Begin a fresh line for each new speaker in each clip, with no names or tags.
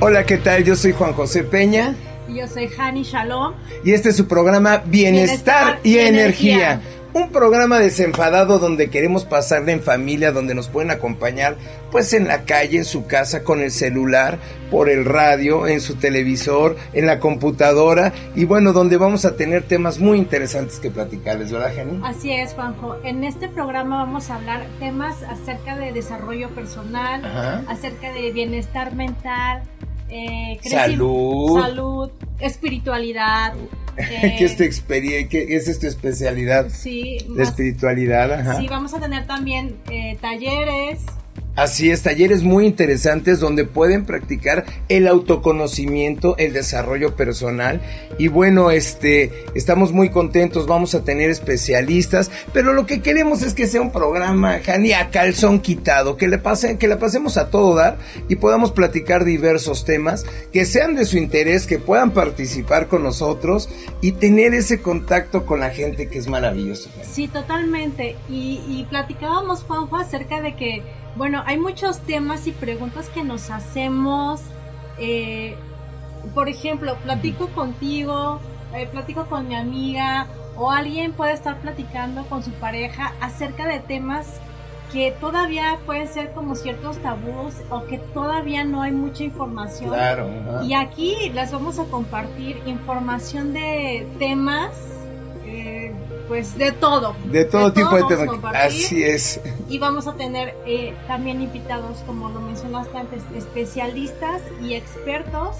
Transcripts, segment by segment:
Hola, ¿qué tal? Yo soy Juan José Peña.
Y yo soy Hani Shalom.
Y este es su programa Bienestar, y, energía. Un programa desenfadado donde queremos pasarle en familia, donde nos pueden acompañar, pues en la calle, en su casa, con el celular, por el radio, en su televisor, en la computadora y bueno, donde vamos a tener temas muy interesantes que platicarles, ¿verdad, Jenny?
Así es, Juanjo. En este programa vamos a hablar temas acerca de desarrollo personal, acerca de bienestar mental,
eh, salud,
salud, espiritualidad.
¿Qué, es tu ¿Qué es tu especialidad?
Sí.
La espiritualidad,
ajá. Sí, vamos a tener también eh, talleres,
Así es, talleres muy interesantes donde pueden practicar el autoconocimiento, el desarrollo personal. Y bueno, este, estamos muy contentos, vamos a tener especialistas, pero lo que queremos es que sea un programa, Jani, a calzón quitado, que le pasen, que le pasemos a todo dar y podamos platicar diversos temas que sean de su interés, que puedan participar con nosotros y tener ese contacto con la gente que es maravilloso.
Sí, totalmente. Y, y platicábamos, Juanjo, acerca de que bueno, hay muchos temas y preguntas que nos hacemos. Eh, por ejemplo, platico contigo, eh, platico con mi amiga o alguien puede estar platicando con su pareja acerca de temas que todavía pueden ser como ciertos tabús o que todavía no hay mucha información.
Claro.
Y aquí les vamos a compartir información de temas pues de todo.
De todo tipo de temas. Así es.
Y vamos a tener eh, también invitados, como lo mencionaste antes, especialistas y expertos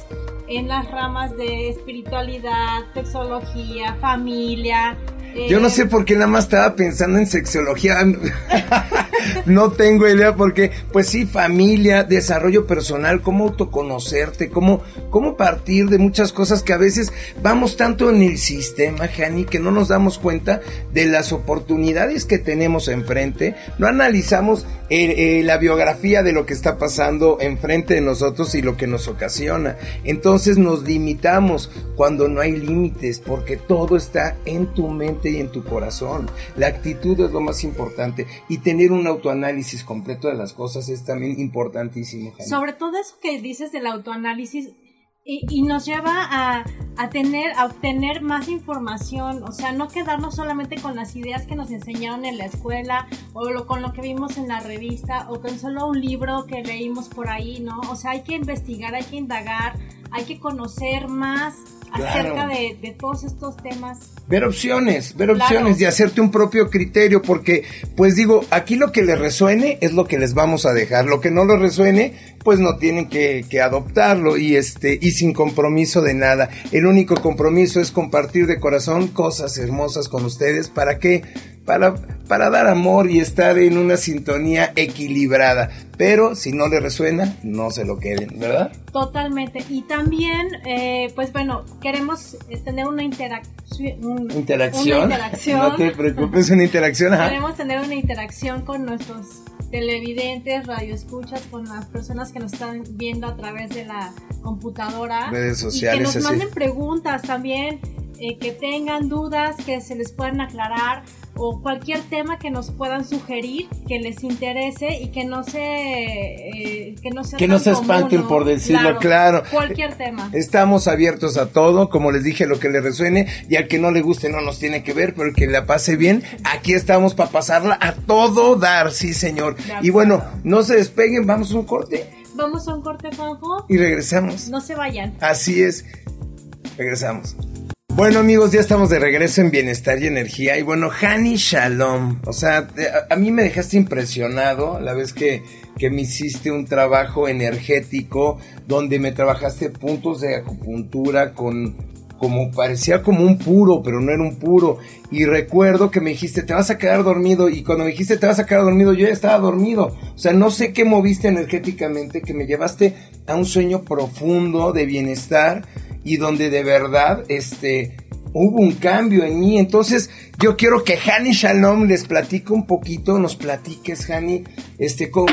en las ramas de espiritualidad, sexología, familia,
yo no sé por qué nada más estaba pensando en sexología. no tengo idea porque, pues sí, familia, desarrollo personal, cómo autoconocerte, cómo, cómo partir de muchas cosas que a veces vamos tanto en el sistema, Jani, que no nos damos cuenta de las oportunidades que tenemos enfrente. No analizamos eh, eh, la biografía de lo que está pasando enfrente de nosotros y lo que nos ocasiona. Entonces nos limitamos cuando no hay límites porque todo está en tu mente y en tu corazón. La actitud es lo más importante y tener un autoanálisis completo de las cosas es también importantísimo.
Sobre todo eso que dices del autoanálisis, y, nos lleva a, a, tener, a obtener más información, o sea, no quedarnos solamente con las ideas que nos enseñaron en la escuela o lo, con lo que vimos en la revista o con solo un libro que leímos por ahí, ¿no? O sea, hay que investigar, hay que indagar, hay que conocer más acerca de, todos estos temas.
Ver opciones, ver opciones y hacerte un propio criterio, porque, pues digo, aquí lo que les resuene es lo que les vamos a dejar, lo que no les resuene, pues no tienen que, que adoptarlo y este, y sin compromiso de nada. El único compromiso es compartir de corazón cosas hermosas con ustedes para que para, para dar amor y estar en una sintonía equilibrada. Pero si no le resuena, no se lo queden, ¿verdad?
Totalmente. Y también, eh, pues bueno, queremos eh, tener una, interacción.
¿Interacción?
Una interacción.
no te preocupes, una interacción.
Queremos tener una interacción con nuestros televidentes, radioescuchas, con las personas que nos están viendo a través de la computadora.
Redes sociales.
Y que nos manden preguntas también, eh, que tengan dudas, que se les puedan aclarar o cualquier tema que nos puedan sugerir que les interese y que no se eh, que no,
que no se espanten por decirlo claro,
cualquier tema.
Estamos abiertos a todo como les dije lo que le resuene y al que no le guste no nos tiene que ver pero el que la pase bien aquí estamos para pasarla a todo dar sí señor. Y bueno no se despeguen vamos a un corte.
Vamos a un corte Juanjo
y regresamos.
No se vayan.
Así es. Regresamos bueno amigos, ya estamos de regreso en Bienestar y Energía. Y bueno, Hani Shalom. O sea, a, mí me dejaste impresionado la vez que, que me hiciste un trabajo energético donde me trabajaste puntos de acupuntura con como parecía como un puro, pero no era un puro. Y recuerdo que me dijiste, te vas a quedar dormido. Y cuando me dijiste, te vas a quedar dormido, yo ya estaba dormido. O sea, no sé qué moviste energéticamente, que me llevaste a un sueño profundo de bienestar y donde de verdad este, hubo un cambio en mí. Entonces, yo quiero que Hani Shalom les platique un poquito, nos platiques, Hani, este, con,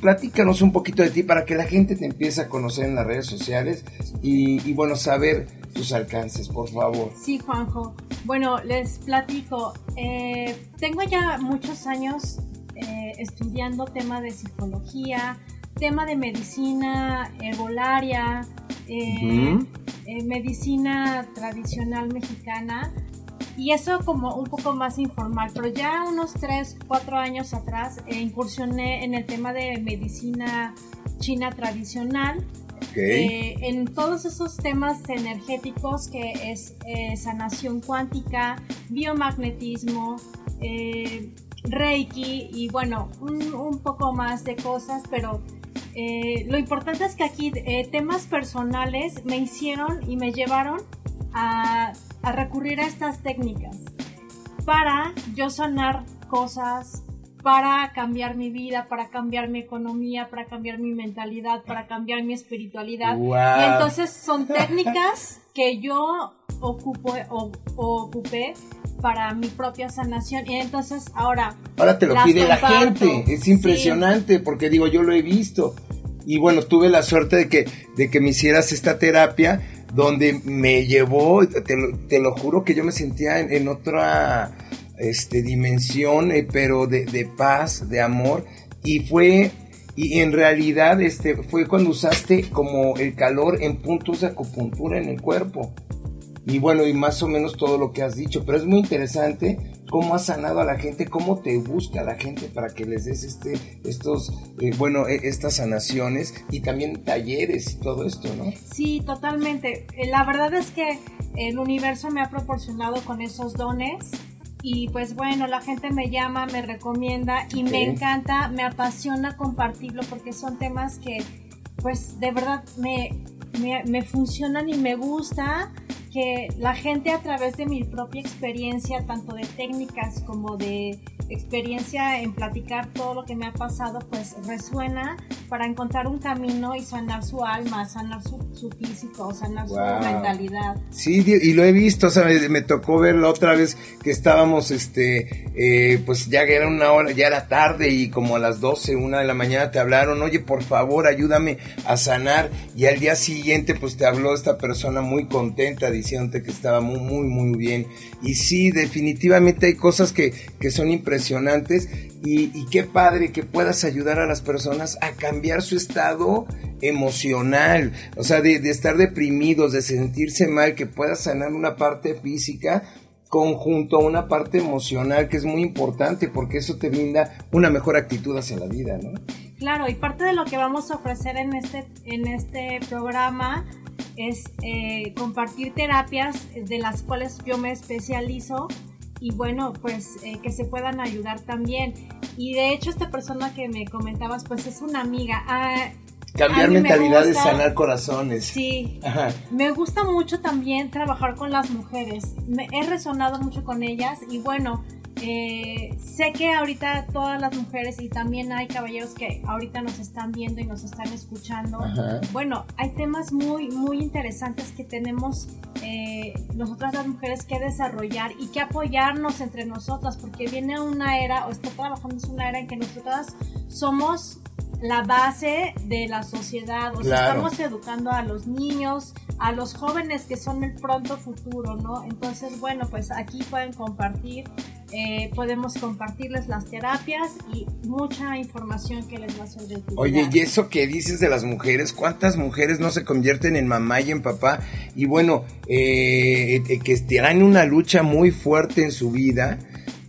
platícanos un poquito de ti para que la gente te empiece a conocer en las redes sociales y, bueno, saber tus alcances, por favor.
Sí, Juanjo. Bueno, les platico. Eh, tengo ya muchos años eh, estudiando tema de psicología, tema de medicina herbolaria, eh, eh, medicina tradicional mexicana, y eso como un poco más informal, pero ya unos 3, 4 años atrás incursioné en el tema de medicina china tradicional. en todos esos temas energéticos que es sanación cuántica, biomagnetismo, Reiki y bueno, un, poco más de cosas, pero eh, lo importante es que aquí eh, temas personales me hicieron y me llevaron a, a recurrir a estas técnicas para yo sanar cosas, para cambiar mi vida, para cambiar mi economía, para cambiar mi mentalidad, para cambiar mi espiritualidad. Y entonces son técnicas que yo ocupo, o, ocupé para mi propia sanación. Y entonces ahora...
Ahora te lo pide la gente. Es impresionante porque digo, yo lo he visto. Y bueno, tuve la suerte de que, de que me hicieras esta terapia donde me llevó, te lo, te lo juro que yo me sentía en, otra este, dimensión, eh, pero de, de, paz, de amor. Y fue, y en realidad este, fue cuando usaste como el calor en puntos de acupuntura en el cuerpo y bueno, y más o menos todo lo que has dicho, pero es muy interesante cómo has sanado a la gente, cómo te busca la gente para que les des este, estos, eh, bueno, e, estas sanaciones y también talleres y todo esto, ¿no?
Sí, totalmente. Eh, la verdad es que el universo me ha proporcionado con esos dones y pues bueno, la gente me llama, me recomienda y me encanta, me apasiona compartirlo porque son temas que pues de verdad me, me, funcionan y me gusta que la gente a través de mi propia experiencia, tanto de técnicas como de experiencia en platicar todo lo que me ha pasado, pues resuena para encontrar un camino y sanar su alma, sanar su, físico, sanar su mentalidad.
Sí, y lo he visto, o sea, me, tocó verlo otra vez que estábamos, este, eh, pues ya era una hora, ya era tarde y como a las 12, una de la mañana te hablaron, oye, por favor, ayúdame a sanar. Y al día siguiente, pues te habló esta persona muy contenta, diciéndote que estaba muy, muy, muy bien. Y sí, definitivamente hay cosas que, que son impresionantes y, qué padre que puedas ayudar a las personas a cambiar su estado emocional, o sea, de, estar deprimidos, de sentirse mal, que puedas sanar una parte física conjunto a una parte emocional que es muy importante porque eso te brinda una mejor actitud hacia la vida, ¿no?
Claro, y parte de lo que vamos a ofrecer en este, en este programa es eh, compartir terapias de las cuales yo me especializo y bueno, pues eh, que se puedan ayudar también. Y de hecho esta persona que me comentabas, pues es una amiga. Ah,
Cambiar mentalidades, sanar corazones.
Sí. Me gusta mucho también trabajar con las mujeres. Me he resonado mucho con ellas y bueno, eh, sé que ahorita todas las mujeres y también hay caballeros que ahorita nos están viendo y nos están escuchando. Bueno, hay temas muy, muy interesantes que tenemos eh, nosotras las mujeres que desarrollar y que apoyarnos entre nosotras, porque viene una era, o está trabajando es una era en que nosotras somos la base de la sociedad, o sea, estamos educando a los niños, a los jóvenes que son el pronto futuro, ¿no? Entonces, bueno, pues aquí pueden compartir eh, podemos compartirles las terapias y mucha información que les va a sobre el
Oye, y eso que dices de las mujeres, ¿cuántas mujeres no se convierten en mamá y en papá? Y bueno, eh, eh, que estarán una lucha muy fuerte en su vida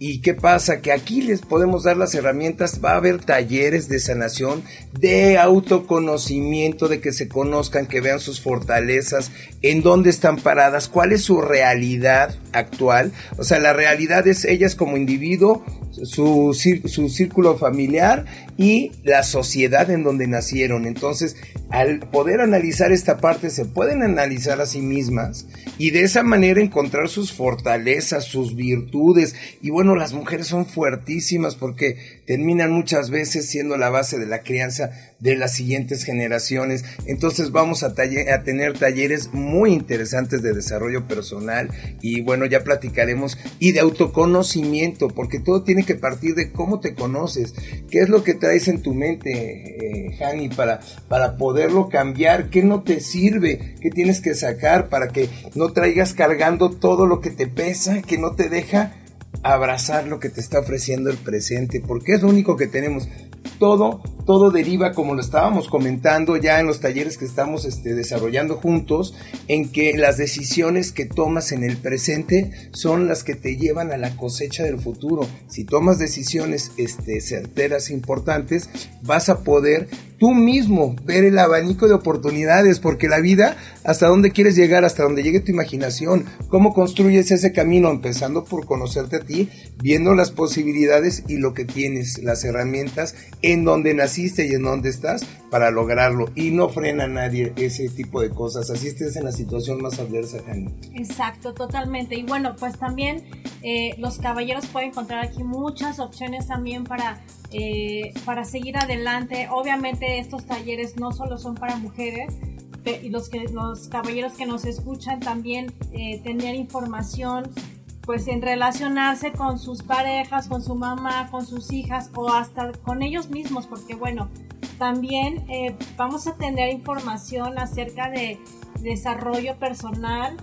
¿Y qué pasa? Que aquí les podemos dar las herramientas, va a haber talleres de sanación, de autoconocimiento, de que se conozcan, que vean sus fortalezas, en dónde están paradas, cuál es su realidad actual. O sea, la realidad es ellas como individuo, su, su círculo familiar y la sociedad en donde nacieron. Entonces, al poder analizar esta parte, se pueden analizar a sí mismas y de esa manera encontrar sus fortalezas, sus virtudes. Y bueno, las mujeres son fuertísimas porque terminan muchas veces siendo la base de la crianza de las siguientes generaciones. Entonces vamos a, tener talleres muy interesantes de desarrollo personal y bueno, ya platicaremos y de autoconocimiento, porque todo tiene que partir de cómo te conoces, qué es lo que traes en tu mente, eh, para, para poderlo cambiar, qué no te sirve, qué tienes que sacar para que no traigas cargando todo lo que te pesa, que no te deja abrazar lo que te está ofreciendo el presente, porque es lo único que tenemos. Todo todo deriva, como lo estábamos comentando ya en los talleres que estamos este, desarrollando juntos, en que las decisiones que tomas en el presente son las que te llevan a la cosecha del futuro. Si tomas decisiones este, certeras importantes, vas a poder tú mismo ver el abanico de oportunidades, porque la vida, hasta dónde quieres llegar, hasta dónde llegue tu imaginación, cómo construyes ese camino, empezando por conocerte a ti, viendo las posibilidades y lo que tienes, las herramientas en donde naciste y en donde estás para lograrlo. Y no frena a nadie ese tipo de cosas, así estés en la situación más adversa, Jani.
Exacto, totalmente. Y bueno, pues también eh, los caballeros pueden encontrar aquí muchas opciones también para eh, para seguir adelante. Obviamente estos talleres no solo son para mujeres, y los, que, los caballeros que nos escuchan también eh, tener información pues en relacionarse con sus parejas, con su mamá, con sus hijas o hasta con ellos mismos, porque bueno, también eh, vamos a tener información acerca de desarrollo personal,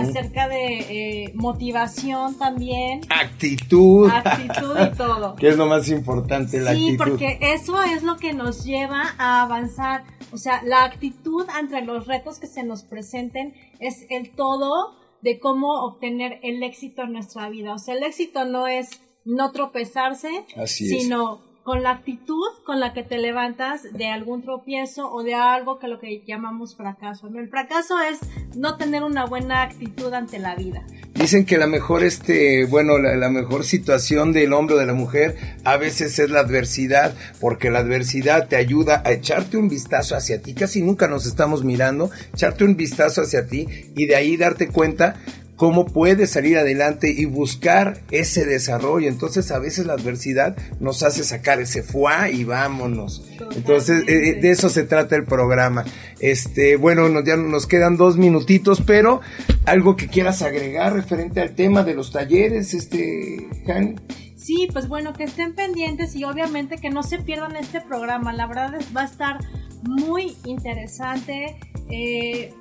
acerca de eh, motivación también.
Actitud.
Actitud y todo.
que es lo más importante, la actitud.
Sí, porque eso es lo que nos lleva a avanzar. O sea, la actitud ante los retos que se nos presenten es el todo de cómo obtener el éxito en nuestra vida. O sea, el éxito no es no tropezarse, sino con la actitud con la que te levantas de algún tropiezo o de algo que lo que llamamos fracaso. El fracaso es no tener una buena actitud ante la vida.
Dicen que la mejor, este, bueno, la, mejor situación del hombre o de la mujer a veces es la adversidad, porque la adversidad te ayuda a echarte un vistazo hacia ti, casi nunca nos estamos mirando, echarte un vistazo hacia ti y de ahí darte cuenta cómo puedes salir adelante y buscar ese desarrollo. Entonces a veces la adversidad nos hace sacar ese fuá y vámonos. Entonces eh, eh, de eso se trata el programa. Este, bueno, nos, ya nos quedan dos minutitos, pero algo que quieras agregar referente al tema de los talleres, este, Han.
Sí, pues bueno, que estén pendientes y obviamente que no se pierdan este programa. La verdad va a estar muy interesante. Eh,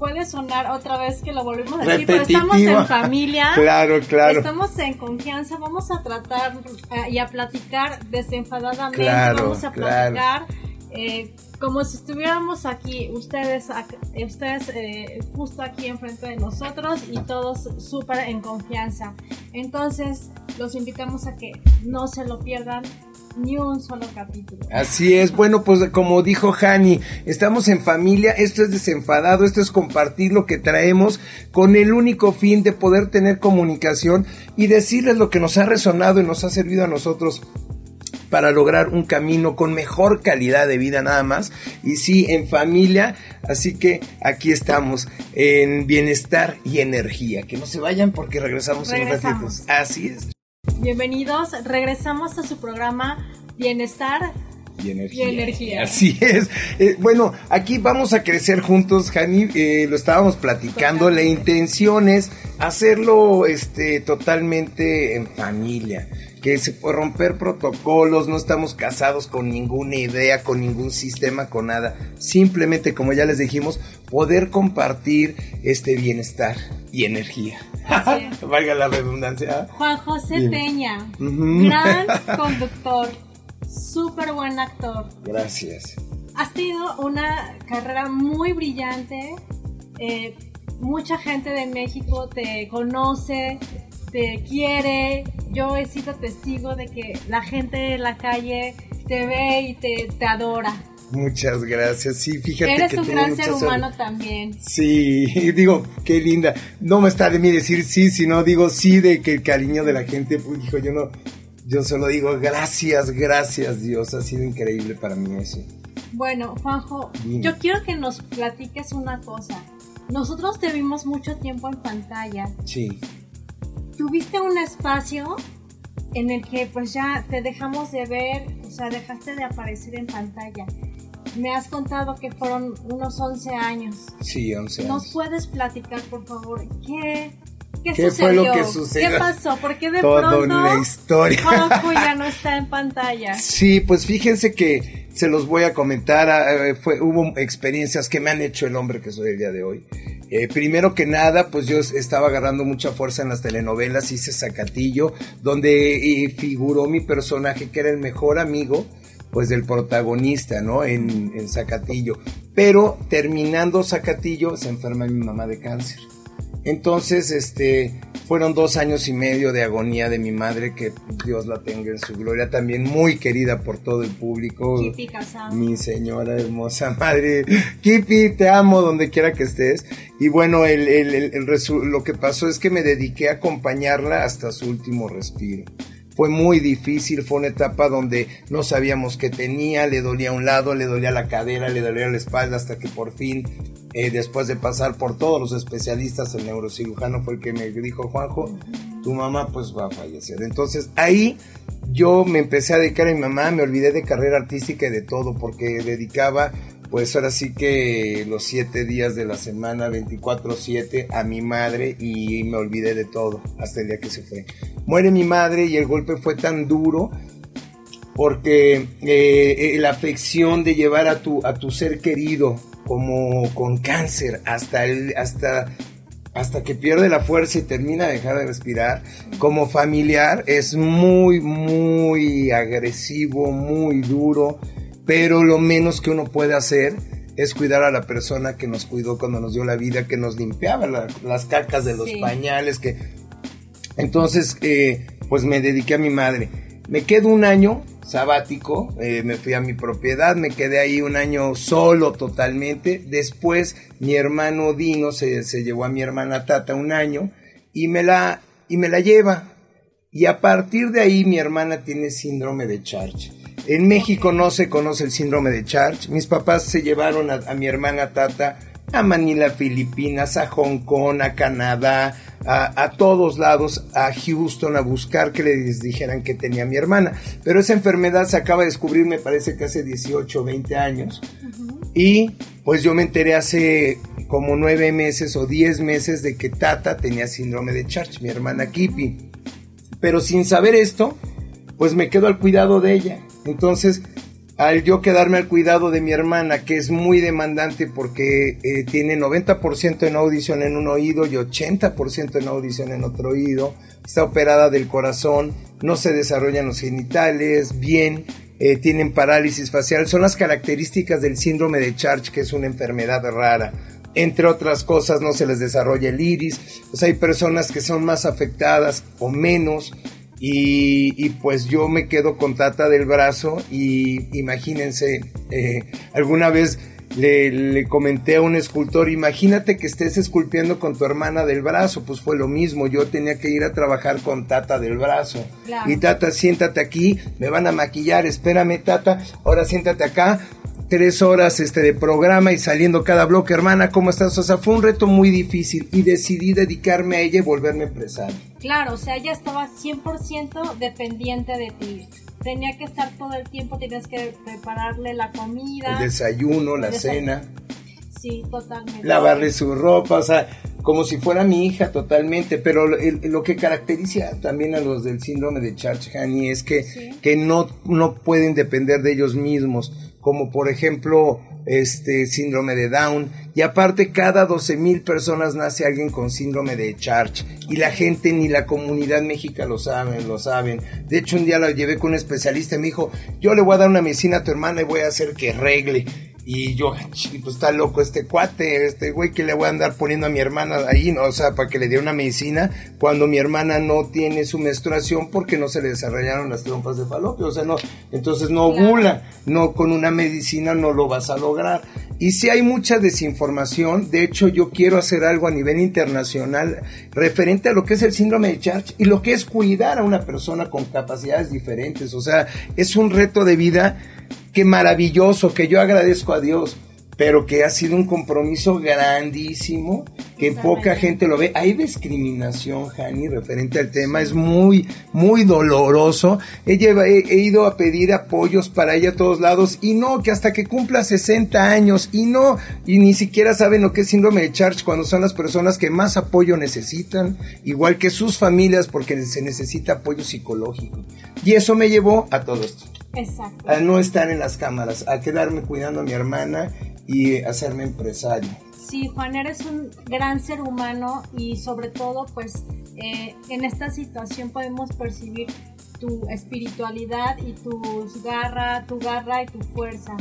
puede sonar otra vez que lo volvemos a decir, pero estamos en familia.
claro, claro.
Estamos en confianza, vamos a tratar eh, y a platicar desenfadadamente, vamos a platicar eh, como si estuviéramos aquí, ustedes, ustedes eh, justo aquí enfrente de nosotros y todos súper en confianza. Entonces, los invitamos a que no se lo pierdan ni un solo capítulo.
Así es, bueno, pues como dijo Hani, estamos en familia, esto es desenfadado, esto es compartir lo que traemos con el único fin de poder tener comunicación y decirles lo que nos ha resonado y nos ha servido a nosotros para lograr un camino con mejor calidad de vida nada más. Y sí, en familia. Así que aquí estamos en bienestar y energía. Que no se vayan porque regresamos, en un ratito. Así es.
Bienvenidos, regresamos a su programa Bienestar
y energía. Así es. Eh, bueno, aquí vamos a crecer juntos, Jani. Eh, lo estábamos platicando. La intención es hacerlo este, totalmente en familia. Que se puede romper protocolos, no estamos casados con ninguna idea, con ningún sistema, con nada. Simplemente, como ya les dijimos, poder compartir este bienestar y energía. Valga la redundancia.
Juan José Peña, gran conductor súper buen actor.
Gracias.
Has tenido una carrera muy brillante. Eh, mucha gente de México te conoce, te quiere. Yo he sido testigo de que la gente de la calle te ve y te, te adora.
Muchas gracias. Sí, fíjate
Eres un gran ser humano también.
Sí, digo, qué linda. No me está de mí decir sí, sino digo sí de que el cariño de la gente, pues, dijo, yo no, yo solo digo gracias, gracias Dios, ha sido increíble para mí eso.
Bueno, Juanjo, yo quiero que nos platiques una cosa. Nosotros te vimos mucho tiempo en pantalla.
Sí.
Tuviste un espacio en el que pues ya te dejamos de ver, o sea, dejaste de aparecer en pantalla. Me has contado que fueron unos 11 años.
Sí, 11
años. ¿Nos puedes platicar, por favor, qué ¿Qué, fue lo que sucedió? ¿Qué pasó? ¿Por qué de Toda pronto una historia. ya no está en pantalla?
Sí, pues fíjense que se los voy a comentar. Ah, eh, fue, hubo experiencias que me han hecho el hombre que soy el día de hoy. Eh, primero que nada, pues yo estaba agarrando mucha fuerza en las telenovelas, hice Zacatillo, donde eh, figuró mi personaje que era el mejor amigo pues del protagonista, ¿no? En, en Zacatillo. Pero terminando Zacatillo se enferma mi mamá de cáncer. Entonces, este, fueron dos años y medio de agonía de mi madre, que Dios la tenga en su gloria, también muy querida por todo el público.
Kipi Casado.
Mi señora hermosa madre. Kipi, te amo donde quiera que estés. Y bueno, el, el, el, lo que pasó es que me dediqué a acompañarla hasta su último respiro. Fue muy difícil, fue una etapa donde no sabíamos qué tenía, le dolía un lado, le dolía la cadera, le dolía la espalda, hasta que por fin eh, después de pasar por todos los especialistas, el neurocirujano fue el que me dijo, Juanjo, tu mamá pues va a fallecer. Entonces ahí yo me empecé a dedicar a mi mamá, me olvidé de carrera artística y de todo, porque dedicaba pues ahora sí que los siete días de la semana, 24/7, a mi madre y me olvidé de todo hasta el día que se fue. Muere mi madre y el golpe fue tan duro porque eh, la afección de llevar a tu, a tu ser querido como con cáncer hasta, el, hasta, hasta que pierde la fuerza y termina de dejar de respirar, como familiar es muy, muy agresivo, muy duro, pero lo menos que uno puede hacer es cuidar a la persona que nos cuidó cuando nos dio la vida, que nos limpiaba las cacas de los pañales, que... Entonces, eh, pues me dediqué a mi madre. Me quedo un año sabático, eh, me fui a mi propiedad, me quedé ahí un año solo totalmente. Después mi hermano Dino se, se llevó a mi hermana Tata un año y me la, y me la lleva. Y a partir de ahí mi hermana tiene síndrome de Charge. En México no se conoce el síndrome de Charge. Mis papás se llevaron a, a mi hermana Tata a Manila, Filipinas, a Hong Kong, a Canadá, a, todos lados, a Houston, a buscar que les dijeran que tenía mi hermana. Pero esa enfermedad se acaba de descubrir, me parece que hace 18 o 20 años. Y pues yo me enteré hace como 9 meses o 10 meses de que Tata tenía síndrome de Charch, mi hermana Kipi. Pero sin saber esto, pues me quedo al cuidado de ella. Entonces, al yo quedarme al cuidado de mi hermana, que es muy demandante porque eh, tiene 90% en audición en un oído y 80% en audición en otro oído, está operada del corazón, no se desarrollan los genitales bien, eh, tienen parálisis facial, son las características del síndrome de Charge, que es una enfermedad rara. Entre otras cosas, no se les desarrolla el iris, pues hay personas que son más afectadas o menos. Y, pues yo me quedo con Tata del brazo y imagínense, eh, alguna vez le, comenté a un escultor, imagínate que estés esculpiendo con tu hermana del brazo, pues fue lo mismo, yo tenía que ir a trabajar con Tata del brazo. Y Tata, siéntate aquí, me van a maquillar, espérame Tata, ahora siéntate acá, tres horas este, de programa y saliendo cada bloque, hermana, ¿cómo estás? O sea, fue un reto muy difícil y decidí dedicarme a ella y volverme empresario.
Claro, o sea, ella estaba 100% dependiente de ti. Tenía que estar todo el tiempo, tenías que prepararle la comida.
El desayuno, la cena.
Sí, totalmente.
Lavarle su ropa, o sea, como si fuera mi hija totalmente, pero lo que caracteriza también a los del síndrome de Charles-Hani es que, que no, no pueden depender de ellos mismos como por ejemplo este síndrome de Down y aparte cada 12 mil personas nace alguien con síndrome de Charge y la gente ni la comunidad mexica lo saben, lo saben. De hecho un día la llevé con un especialista y me dijo, yo le voy a dar una medicina a tu hermana y voy a hacer que regle. Y yo, pues está loco este cuate, este güey que le voy a andar poniendo a mi hermana ahí, ¿no? o sea, para que le dé una medicina cuando mi hermana no tiene su menstruación porque no se le desarrollaron las trompas de falopio, o sea, no, entonces no ovula, no con una medicina no lo vas a lograr. Y si hay mucha desinformación, de hecho yo quiero hacer algo a nivel internacional referente a lo que es el síndrome de Charge y lo que es cuidar a una persona con capacidades diferentes, o sea, es un reto de vida qué maravilloso, que yo agradezco a Dios, pero que ha sido un compromiso grandísimo, que poca gente lo ve. Hay discriminación, Jani, referente al tema, es muy, muy doloroso. He, he, ido a pedir apoyos para ella a todos lados y no, que hasta que cumpla 60 años y no, y ni siquiera saben lo que es síndrome de Charge cuando son las personas que más apoyo necesitan, igual que sus familias, porque se necesita apoyo psicológico. Y eso me llevó a todo esto.
Exacto.
A no estar en las cámaras, a quedarme cuidando a mi hermana y hacerme empresario.
Sí, Juan, eres un gran ser humano y sobre todo, pues, eh, en esta situación podemos percibir tu espiritualidad y tus garra, tu garra y tu fuerza.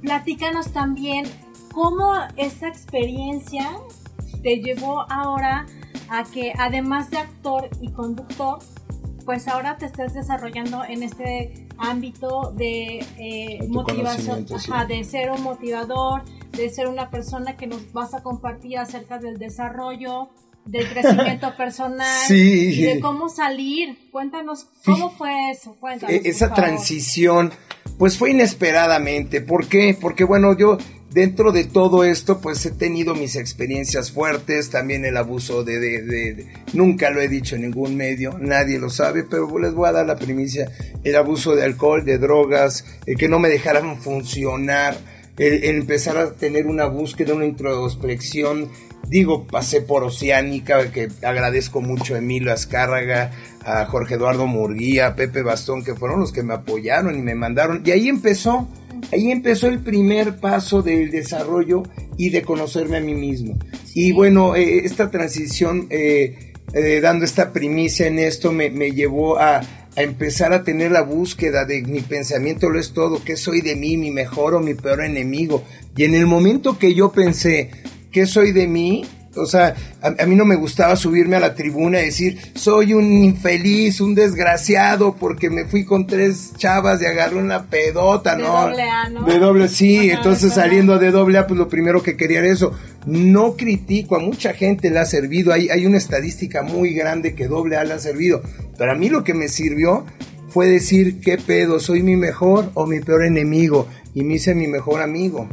Platícanos también cómo esta experiencia te llevó ahora a que además de actor y conductor, pues ahora te estés desarrollando en este ámbito de eh, motivación, de ser un motivador, de ser una persona que nos vas a compartir acerca del desarrollo, del crecimiento personal, de cómo salir. Cuéntanos cómo fue eso. Cuéntanos,
e-, Esa transición, pues fue inesperadamente. ¿Por qué? Porque bueno, yo dentro de todo esto, pues he tenido mis experiencias fuertes, también el abuso de, de, nunca lo he dicho en ningún medio, nadie lo sabe, pero les voy a dar la primicia, el abuso de alcohol, de drogas, el que no me dejaran funcionar, el, empezar a tener una búsqueda, una introspección, digo, pasé por Oceánica, que agradezco mucho a Emilio Azcárraga, a Jorge Eduardo Murguía, a Pepe Bastón, que fueron los que me apoyaron y me mandaron, y ahí empezó Ahí empezó el primer paso del desarrollo y de conocerme a mí mismo. Y bueno, eh, esta transición, eh, eh, dando esta primicia en esto, me, llevó a, a, empezar a tener la búsqueda de mi pensamiento lo es todo, qué soy de mí, mi mejor o mi peor enemigo. Y en el momento que yo pensé, ¿qué soy de mí? O sea, a, mí no me gustaba subirme a la tribuna y decir, soy un infeliz, un desgraciado, porque me fui con tres chavas y agarré una pedota, ¿no?
De doble A, ¿no?
De doble, sí. entonces saliendo de doble A, pues lo primero que quería era eso. No critico, a mucha gente le ha servido. Hay, hay una estadística muy grande que doble A le ha servido. Pero a mí lo que me sirvió fue decir, ¿qué pedo? ¿Soy mi mejor o mi peor enemigo? Y me hice mi mejor amigo.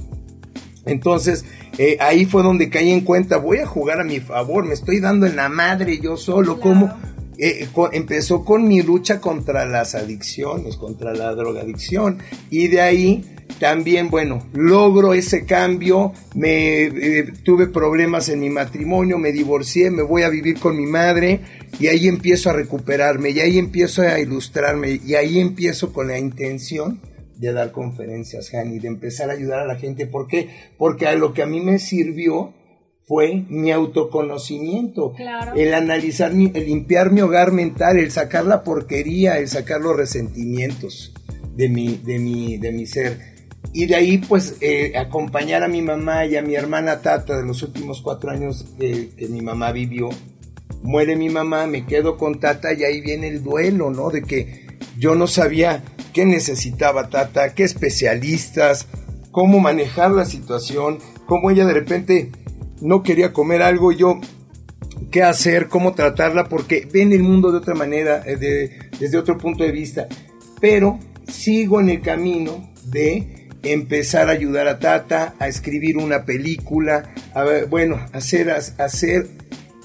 Entonces, eh, ahí fue donde caí en cuenta, voy a jugar a mi favor, me estoy dando en la madre yo solo, como eh, empezó con mi lucha contra las adicciones, contra la drogadicción, y de ahí también, bueno, logro ese cambio, me eh, tuve problemas en mi matrimonio, me divorcié, me voy a vivir con mi madre, y ahí empiezo a recuperarme, y ahí empiezo a ilustrarme, y ahí empiezo con la intención de dar conferencias, Hani, de empezar a ayudar a la gente. ¿Por qué? Porque a lo que a mí me sirvió fue mi autoconocimiento, el analizar, el limpiar mi hogar mental, el sacar la porquería, el sacar los resentimientos de mi, de mi, de mi ser. Y de ahí, pues, eh, acompañar a mi mamá y a mi hermana Tata de los últimos cuatro años que mi mamá vivió. Muere mi mamá, me quedo con Tata y ahí viene el duelo, ¿no? De que yo no sabía qué necesitaba Tata, qué especialistas, cómo manejar la situación, cómo ella de repente no quería comer algo y yo qué hacer, cómo tratarla, porque ven el mundo de otra manera, eh, desde otro punto de vista. Pero sigo en el camino de empezar a ayudar a Tata a escribir una película, a bueno, hacer, hacer,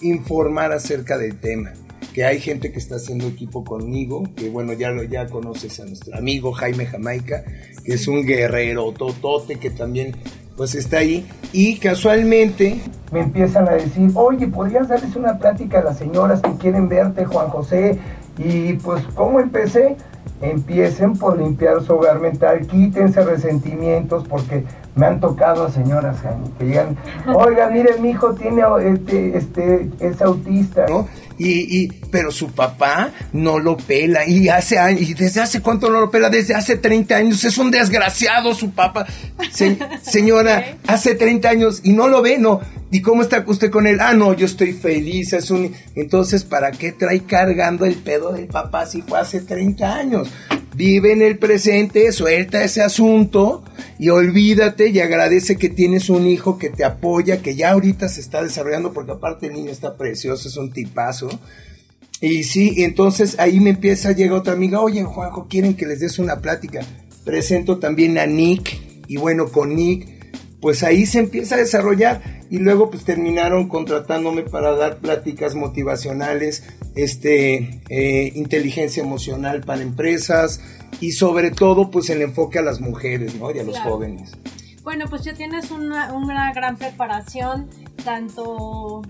informar acerca del tema que hay gente que está haciendo equipo conmigo, que bueno, ya, lo, ya conoces a nuestro amigo Jaime Jamaica, que es un guerrero totote que también pues está ahí y casualmente me empiezan a decir, oye, ¿podrías darles una plática a las señoras que quieren verte, Juan José? Y pues, ¿cómo empecé? Empiecen por limpiar su hogar mental, quítense resentimientos, porque me han tocado a señoras que llegan, oiga, mire, mi hijo tiene, este, este, es autista, ¿no? Y, pero su papá no lo pela y hace años, y desde hace cuánto no lo pela, desde hace 30 años, es un desgraciado su papá. señora, hace 30 años y no lo ve, no. ¿Y cómo está usted con él? Ah, no, yo estoy feliz, es un... Entonces, ¿para qué trae cargando el pedo del papá si fue hace 30 años? Vive en el presente, suelta ese asunto y olvídate y agradece que tienes un hijo que te apoya, que ya ahorita se está desarrollando, porque aparte el niño está precioso, es un tipazo. Y sí, entonces ahí me empieza, a llegar otra amiga, oye Juanjo, quieren que les des una plática. Presento también a Nick y bueno, con Nick, pues ahí se empieza a desarrollar y luego pues terminaron contratándome para dar pláticas motivacionales, este, eh, inteligencia emocional para empresas y sobre todo pues el enfoque a las mujeres, ¿no? Y a los jóvenes.
Bueno, pues ya tienes una, una gran preparación, tanto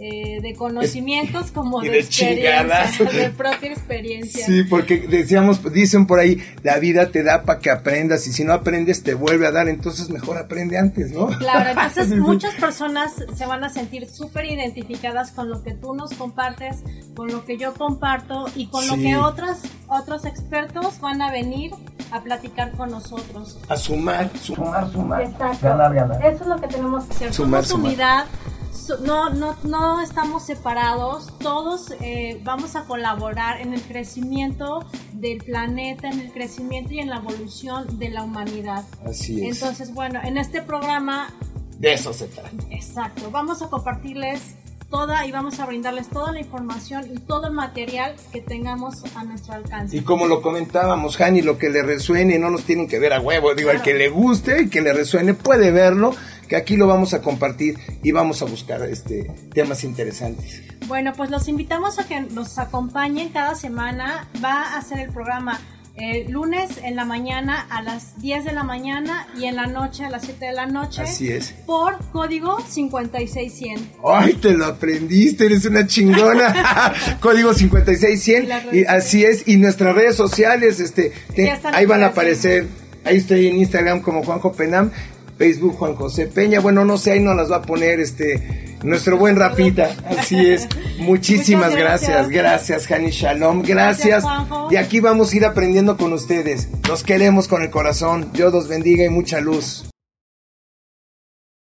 eh, de conocimientos como
y
de,
de chingadas.
experiencia, de propia experiencia.
Sí, porque decíamos, dicen por ahí, la vida te da para que aprendas y si no aprendes te vuelve a dar, entonces mejor aprende antes, ¿no?
Claro, entonces muchas personas se van a sentir súper identificadas con lo que tú nos compartes, con lo que yo comparto y con lo que otros, otros expertos van a venir a platicar con nosotros.
A sumar, sumar, sumar.
Exacto.
Ganar, ganar.
Eso es lo que tenemos que hacer.
Sumar,
Somos
sumar.
unidad. So- No, no, no estamos separados, todos eh, vamos a colaborar en el crecimiento del planeta, en el crecimiento y en la evolución de la humanidad.
Así es.
Entonces, bueno, en este programa
de eso se trata.
Exacto, vamos a compartirles toda y vamos a brindarles toda la información y todo el material que tengamos a nuestro alcance.
Y como lo comentábamos, Hani, lo que le resuene, no nos tienen que ver a huevo. Digo, el
Claro.
que le guste y que le resuene puede verlo, que aquí lo vamos a compartir y vamos a buscar este temas interesantes.
Bueno, pues los invitamos a que nos acompañen cada semana. Va a ser el programa eh, lunes en la mañana a las 10 de la mañana y en la noche a las 7 de la noche.
Así es.
Por código 56100.
¡Ay, te lo aprendiste! Eres una chingona. Código 56100.
Y
Y así es. Y nuestras redes sociales, este, te- ahí van a aparecer. Ahí estoy en Instagram como Juanjo Penam. Facebook Juan José Peña. Bueno, no sé, ahí nos las va a poner este nuestro buen Rafita. Así es. Muchísimas gracias.
gracias.
Gracias, Hani Shalom. Gracias.
Gracias,
y aquí vamos a ir aprendiendo con ustedes. Los queremos con el corazón. Dios los bendiga y mucha luz.